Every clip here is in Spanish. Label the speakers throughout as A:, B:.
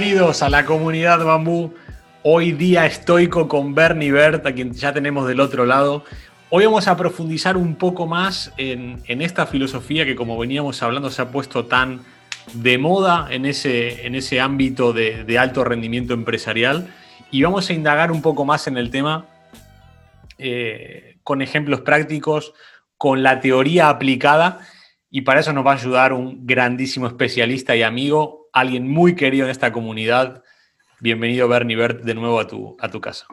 A: Bienvenidos a la comunidad Bambú. Hoy día estoico con Bernie Bert, a quien ya tenemos del otro lado. Hoy vamos a profundizar un poco más en, esta filosofía que, como veníamos hablando, se ha puesto tan de moda en ese, ámbito de, alto rendimiento empresarial. Y vamos a indagar un poco más en el tema eh, con ejemplos prácticos, con la teoría aplicada. Y para eso nos va a ayudar un grandísimo especialista y amigo, alguien muy querido en esta comunidad. Bienvenido, Bernie Bert, de nuevo a tu, a tu casa.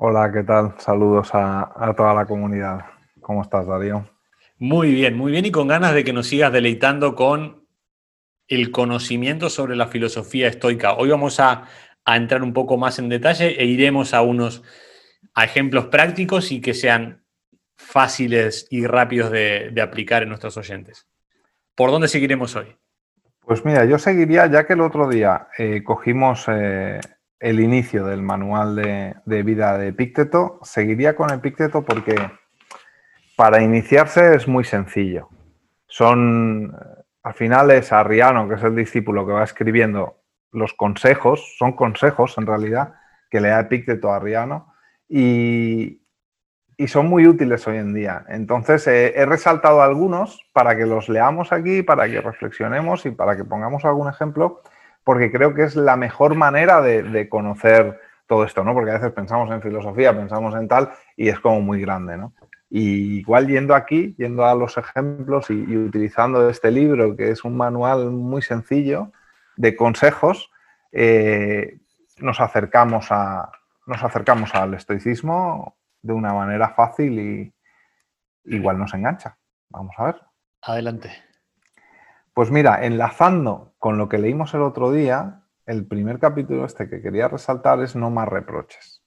B: Hola, ¿qué tal? Saludos a, toda la comunidad. ¿Cómo estás, Darío?
A: Muy bien, muy bien y con ganas de que nos sigas deleitando con el conocimiento sobre la filosofía estoica. Hoy vamos a, entrar un poco más en detalle e iremos a unos ejemplos prácticos y que sean fáciles y rápidos de, aplicar en nuestros oyentes. ¿Por dónde seguiremos hoy?
B: Pues mira, yo seguiría, ya que el otro día eh, cogimos eh, el inicio del manual de, vida de Epicteto, seguiría con Epicteto porque para iniciarse es muy sencillo. Son, al final es Arriano, que es el discípulo que va escribiendo los consejos, son consejos en realidad, que le da Epicteto a Arriano, y, son muy útiles hoy en día. Entonces, eh, he resaltado algunos para que los leamos aquí, para que reflexionemos y para que pongamos algún ejemplo porque creo que es la mejor manera de, conocer todo esto, ¿no? Porque a veces pensamos en filosofía, pensamos en tal, y es como muy grande, ¿no? Y igual yendo aquí, yendo a los ejemplos y, utilizando este libro, que es un manual muy sencillo de consejos, eh, nos, acercamos a, nos acercamos al estoicismo de una manera fácil y igual nos engancha. Vamos a ver.
A: Adelante.
B: Pues mira, enlazando con lo que leímos el otro día, el primer capítulo este que quería resaltar es no más reproches.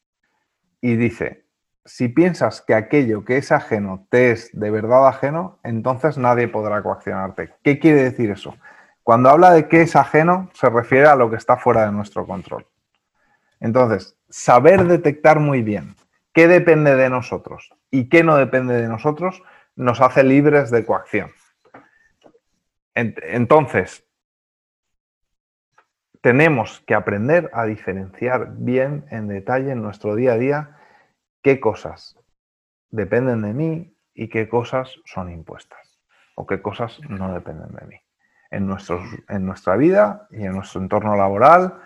B: Y dice, si piensas que aquello que es ajeno te es de verdad ajeno, entonces nadie podrá coaccionarte. ¿Qué quiere decir eso? Cuando habla de que es ajeno, se refiere a lo que está fuera de nuestro control. Entonces, saber detectar muy bien qué depende de nosotros y qué no depende de nosotros nos hace libres de coacción. Entonces, tenemos que aprender a diferenciar bien en detalle en nuestro día a día qué cosas dependen de mí y qué cosas son impuestas o qué cosas no dependen de mí. En, en nuestra vida y en nuestro entorno laboral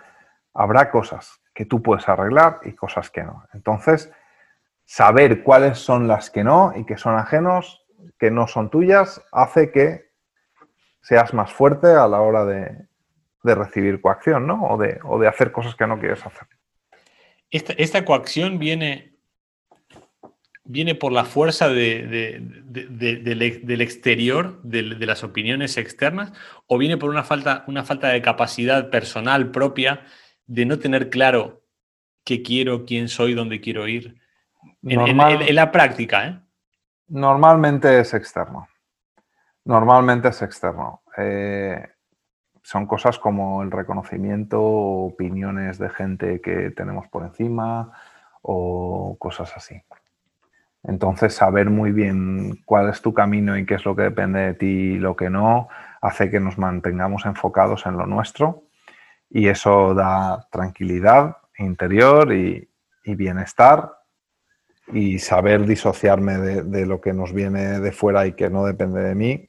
B: habrá cosas que tú puedes arreglar y cosas que no. Entonces, saber cuáles son las que no y que son ajenos, que no son tuyas, hace que seas más fuerte a la hora de, recibir coacción, ¿no? O de, de, hacer cosas que no quieres hacer.
A: Esta, coacción viene, viene por la fuerza del, exterior, de, las opiniones externas, o viene por una falta, una falta de capacidad personal propia de no tener claro qué quiero, quién soy, dónde quiero ir. En la práctica, ¿eh?
B: Normalmente es externo. Normalmente es externo. Eh, son cosas como el reconocimiento, opiniones de gente que tenemos por encima o cosas así. Entonces, saber muy bien cuál es tu camino y qué es lo que depende de ti y lo que no, hace que nos mantengamos enfocados en lo nuestro y eso da tranquilidad interior y, bienestar y saber disociarme de, lo que nos viene de fuera y que no depende de mí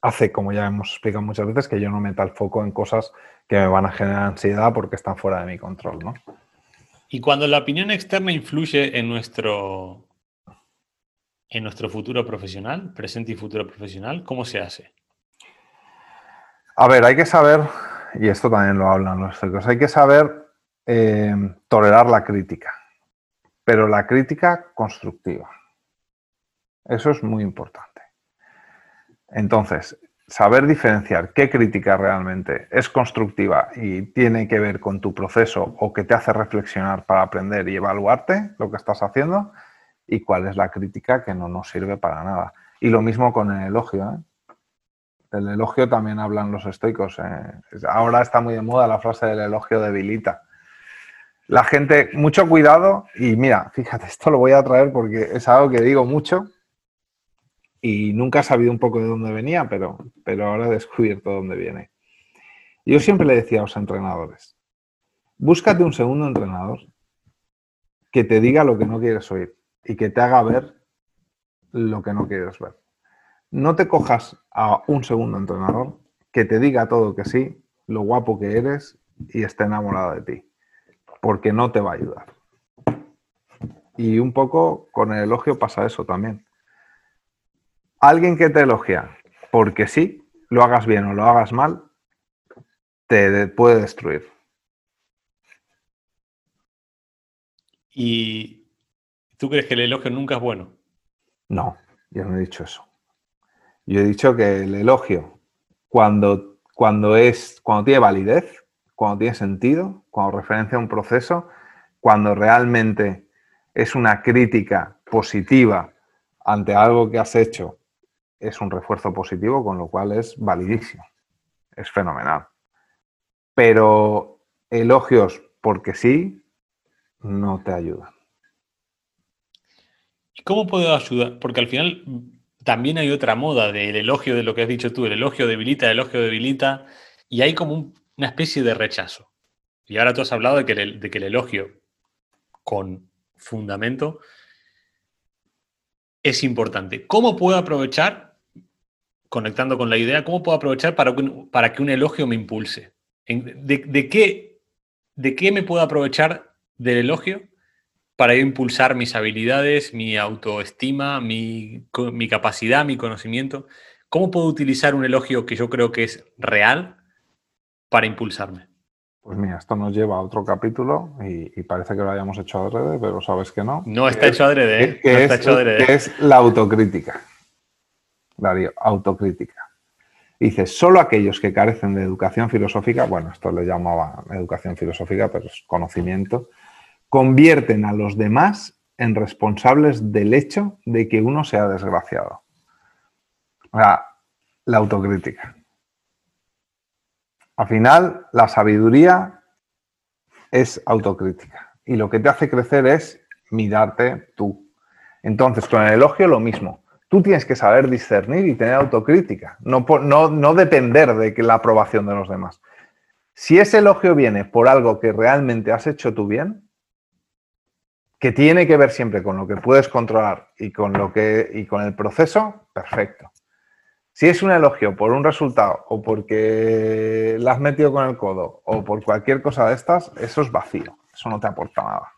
B: hace, como ya hemos explicado muchas veces, que yo no meta el foco en cosas que me van a generar ansiedad porque están fuera de mi control, ¿no?
A: Y cuando la opinión externa influye en nuestro, en nuestro futuro profesional, presente y futuro profesional, ¿cómo se hace?
B: A ver, hay que saber, y esto también lo hablan los estoicos, hay que saber eh, tolerar la crítica, pero la crítica constructiva. Eso es muy importante. Entonces, saber diferenciar qué crítica realmente es constructiva y tiene que ver con tu proceso o que te hace reflexionar para aprender y evaluarte lo que estás haciendo y cuál es la crítica que no nos sirve para nada. Y lo mismo con el elogio. ¿eh? El elogio también hablan los estoicos. ¿eh? Ahora está muy de moda la frase del elogio debilita. La gente, mucho cuidado y mira, fíjate, esto lo voy a traer porque es algo que digo mucho y nunca he sabido un poco de dónde venía, pero, pero ahora he descubierto dónde viene. Yo siempre le decía a los entrenadores, búscate un segundo entrenador que te diga lo que no quieres oír y que te haga ver lo que no quieres ver. No te cojas a un segundo entrenador que te diga todo que sí, lo guapo que eres y esté enamorado de ti, porque no te va a ayudar. Y un poco con el elogio pasa eso también. Alguien que te elogia porque sí, lo hagas bien o lo hagas mal, te puede destruir.
A: ¿Y tú crees que el elogio nunca es bueno?
B: No, yo no he dicho eso. Yo he dicho que el elogio, cuando, cuando, es, cuando tiene validez, cuando tiene sentido, cuando referencia a un proceso, cuando realmente es una crítica positiva ante algo que has hecho, es un refuerzo positivo, con lo cual es validísimo. Es fenomenal. Pero elogios porque sí, no te ayudan.
A: ¿Y cómo puedo ayudar? Porque al final también hay otra moda del elogio de lo que has dicho tú, el elogio debilita, el elogio debilita, y hay como una especie de rechazo. Y ahora tú has hablado de que, de que el elogio con fundamento es importante. ¿Cómo puedo aprovechar, conectando con la idea, cómo puedo aprovechar para que un, para que un elogio me impulse? ¿De, qué, ¿De qué me puedo aprovechar del elogio para impulsar mis habilidades, mi autoestima, mi, mi, capacidad, mi conocimiento? ¿Cómo puedo utilizar un elogio que yo creo que es real para impulsarme?
B: Pues mira, esto nos lleva a otro capítulo y, parece que lo hayamos hecho adrede, pero sabes que no.
A: No está hecho adrede, ¿eh?
B: Que,
A: no
B: es,
A: está hecho adrede.
B: que es la autocrítica. Darío, autocrítica. Dice, solo aquellos que carecen de educación filosófica, bueno, esto le llamaba educación filosófica, pero es conocimiento, convierten a los demás en responsables del hecho de que uno sea desgraciado. O sea, la autocrítica. Al final, la sabiduría es autocrítica y lo que te hace crecer es mirarte tú. Entonces, con el elogio lo mismo. Tú tienes que saber discernir y tener autocrítica, no, no, no depender de la aprobación de los demás. Si ese elogio viene por algo que realmente has hecho tú bien, que tiene que ver siempre con lo que puedes controlar y con, lo que, y con el proceso, perfecto. Si es un elogio por un resultado o porque la has metido con el codo o por cualquier cosa de estas, eso es vacío, eso no te aporta nada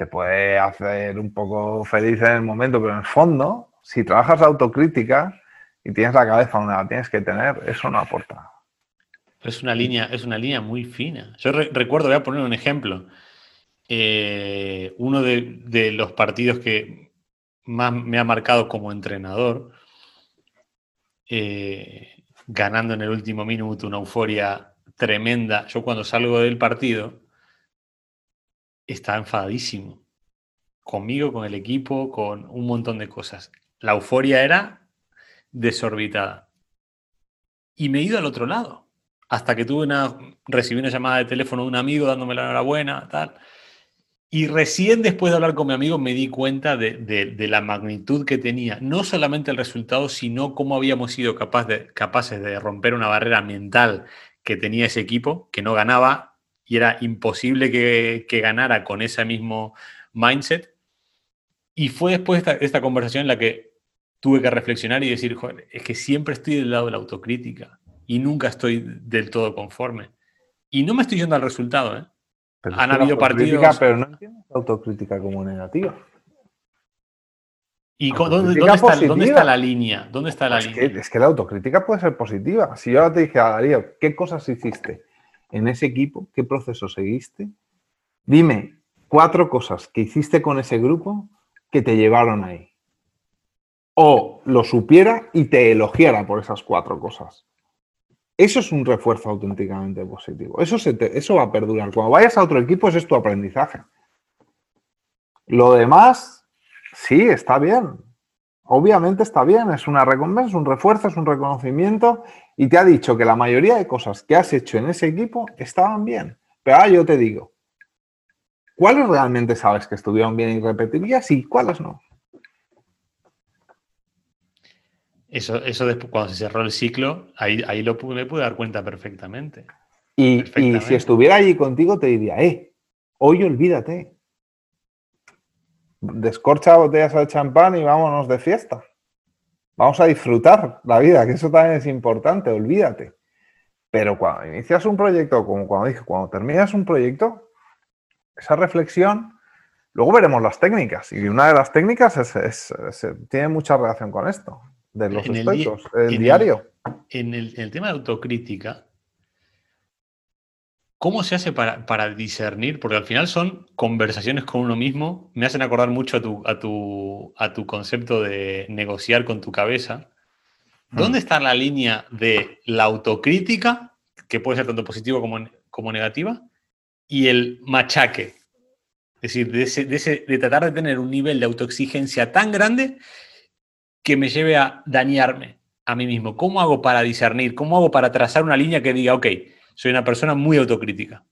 B: te puede hacer un poco feliz en el momento, pero en el fondo, si trabajas autocrítica y tienes la cabeza donde la tienes que tener, eso no aporta nada.
A: Es una línea, es una línea muy fina. Yo recuerdo, voy a poner un ejemplo. Eh, uno de, los partidos que más me ha marcado como entrenador, eh, ganando en el último minuto una euforia tremenda. Yo cuando salgo del partido, estaba enfadadísimo. Conmigo, con el equipo, con un montón de cosas. La euforia era desorbitada. Y me he ido al otro lado. Hasta que tuve una, recibí una llamada de teléfono de un amigo dándome la enhorabuena, tal. Y recién después de hablar con mi amigo me di cuenta de, la magnitud que tenía, no solamente el resultado, sino cómo habíamos sido capaces de romper una barrera mental que tenía ese equipo, que no ganaba y era imposible que, ganara con ese mismo mindset. Y fue después de esta, conversación en la que tuve que reflexionar y decir, joder, es que siempre estoy del lado de la autocrítica y nunca estoy del todo conforme. Y no me estoy yendo al resultado, ¿eh? Han habido partidos...
B: Pero no entiendo la autocrítica como negativa.
A: ¿Y dónde, está, la línea? ¿Dónde está la línea?
B: Que, es que la autocrítica puede ser positiva. Si yo ahora te dije a Darío, ¿qué cosas hiciste? en ese equipo? ¿Qué proceso seguiste? Dime cuatro cosas que hiciste con ese grupo que te llevaron ahí. O lo supiera y te elogiara por esas cuatro cosas. Eso es un refuerzo auténticamente positivo. Eso, se eso va a perdurar. Cuando vayas a otro equipo, ese es tu aprendizaje. Lo demás, sí, está bien. Obviamente está bien, es una recompensa, es un refuerzo, es un reconocimiento y te ha dicho que la mayoría de cosas que has hecho en ese equipo estaban bien. Pero ahora yo te digo, ¿cuáles realmente sabes que estuvieron bien y repetirías y cuáles no?
A: Eso, eso después, cuando se cerró el ciclo, ahí, ahí lo me pude dar cuenta perfectamente.
B: Y, y si estuviera allí contigo, te diría, eh, hoy olvídate. Descorcha botellas de champán y vámonos de fiesta. Vamos a disfrutar la vida, que eso también es importante, olvídate. Pero cuando inicias un proyecto, como cuando dije, cuando terminas un proyecto, esa reflexión, luego veremos las técnicas. Y una de las técnicas es, tiene mucha relación con esto, de los aspectos, el, diario.
A: en, el, tema de autocrítica, ¿cómo se hace para, discernir? Porque al final son conversaciones con uno mismo. Me hacen acordar mucho a tu, a tu, a tu concepto de negociar con tu cabeza ¿Dónde mm. está la línea de la autocrítica, que puede ser tanto positiva como, como negativa, y el machaque? Es decir, de, de, tratar de tener un nivel de autoexigencia tan grande que me lleve a dañarme a mí mismo. ¿Cómo hago para discernir? ¿Cómo hago para trazar una línea que diga, ok, soy una persona muy autocrítica,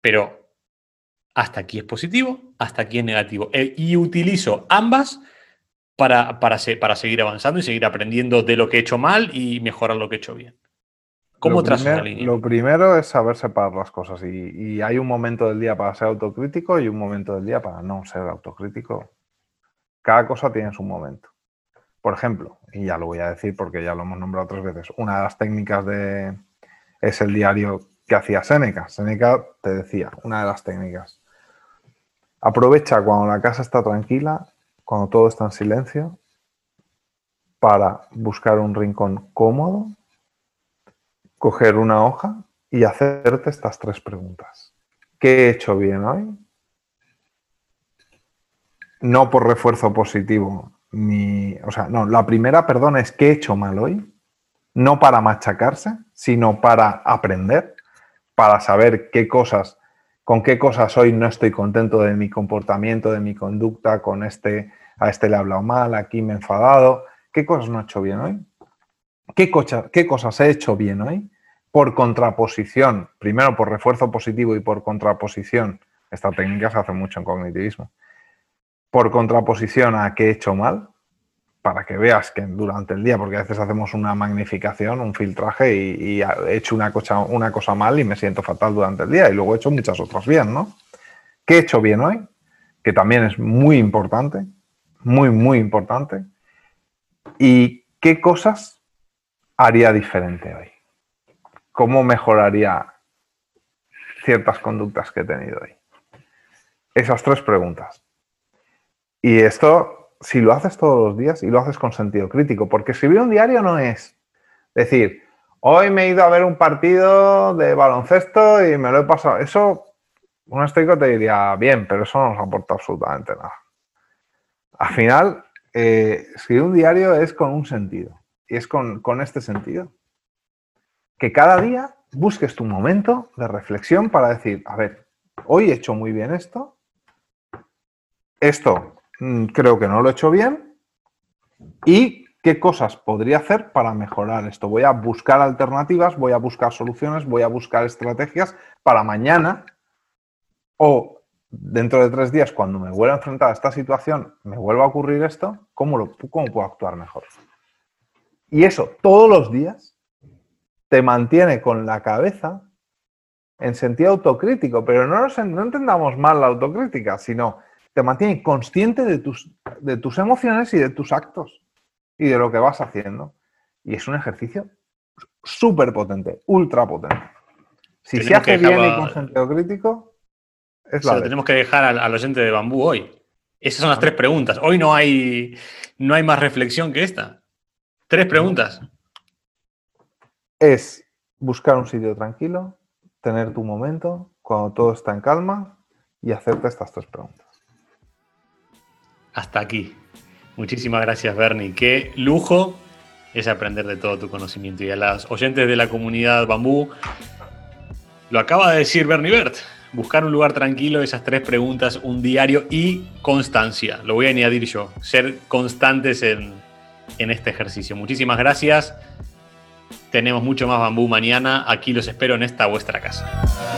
A: pero hasta aquí es positivo, hasta aquí es negativo? Eh, y utilizo ambas para, para, seguir avanzando y seguir aprendiendo de lo que he hecho mal y mejorar lo que he hecho bien?
B: ¿Cómo trazas la línea? Lo primero es saber separar las cosas y, hay un momento del día para ser autocrítico y un momento del día para no ser autocrítico. Cada cosa tiene su momento. Por ejemplo, y ya lo voy a decir porque ya lo hemos nombrado otras veces, una de las técnicas de es el diario que hacía Seneca. Seneca te decía, una de las técnicas. Aprovecha cuando la casa está tranquila cuando todo está en silencio, para buscar un rincón cómodo, coger una hoja y hacerte estas tres preguntas. ¿Qué he hecho bien hoy? No por refuerzo positivo, ni. O sea, no, la primera, perdón, es ¿qué he hecho mal hoy? No para machacarse, sino para aprender, para saber qué cosas, con qué cosas hoy no estoy contento de mi comportamiento, de mi conducta, con este a este le he hablado mal, aquí me he enfadado. ¿Qué cosas no he hecho bien hoy? ¿Qué, qué cosas he hecho bien hoy? Por contraposición, primero por refuerzo positivo y por contraposición, esta técnica se hace mucho en cognitivismo, por contraposición a qué he hecho mal, para que veas que durante el día, porque a veces hacemos una magnificación, un filtraje y, he hecho una cosa, una cosa mal y me siento fatal durante el día y luego he hecho muchas otras bien, ¿no? ¿Qué he hecho bien hoy? Que también es muy importante, muy, muy importante. ¿Y qué cosas haría diferente hoy? ¿Cómo mejoraría ciertas conductas que he tenido hoy? Esas tres preguntas. Y esto, si lo haces todos los días y lo haces con sentido crítico, porque escribir un diario no es decir, hoy me he ido a ver un partido de baloncesto y me lo he pasado. Eso, un estoico te diría, bien, pero eso no nos aporta absolutamente nada al final, eh, escribir un diario es con un sentido. Y es con, este sentido. Que cada día busques tu momento de reflexión para decir, a ver, hoy he hecho muy bien esto. Esto creo que no lo he hecho bien. ¿Y qué cosas podría hacer para mejorar esto? Voy a buscar alternativas, voy a buscar soluciones, voy a buscar estrategias para mañana o dentro de tres días, cuando me vuelva a enfrentar a esta situación, me vuelva a ocurrir esto, ¿cómo, lo, cómo puedo actuar mejor? Y eso todos los días te mantiene con la cabeza en sentido autocrítico, pero no, no entendamos mal la autocrítica, sino te mantiene consciente de tus, de tus emociones y de tus actos y de lo que vas haciendo. Y es un ejercicio súper potente, ultra potente. Si se hace bien y con sentido crítico,
A: se lo tenemos que dejar al, oyente de bambú hoy. Esas son las tres preguntas. Hoy no hay, no hay más reflexión que esta. Tres preguntas.
B: Es buscar un sitio tranquilo, tener tu momento, cuando todo está en calma y hacerte estas tres preguntas.
A: Hasta aquí. Muchísimas gracias, Bernie. Qué lujo es aprender de todo tu conocimiento. Y a las oyentes de la comunidad Bambú, lo acaba de decir Bernie Bert buscar un lugar tranquilo, esas tres preguntas, un diario y constancia. Lo voy a añadir yo, ser constantes en, en este ejercicio. Muchísimas gracias. Tenemos mucho más bambú mañana. Aquí los espero en esta vuestra casa.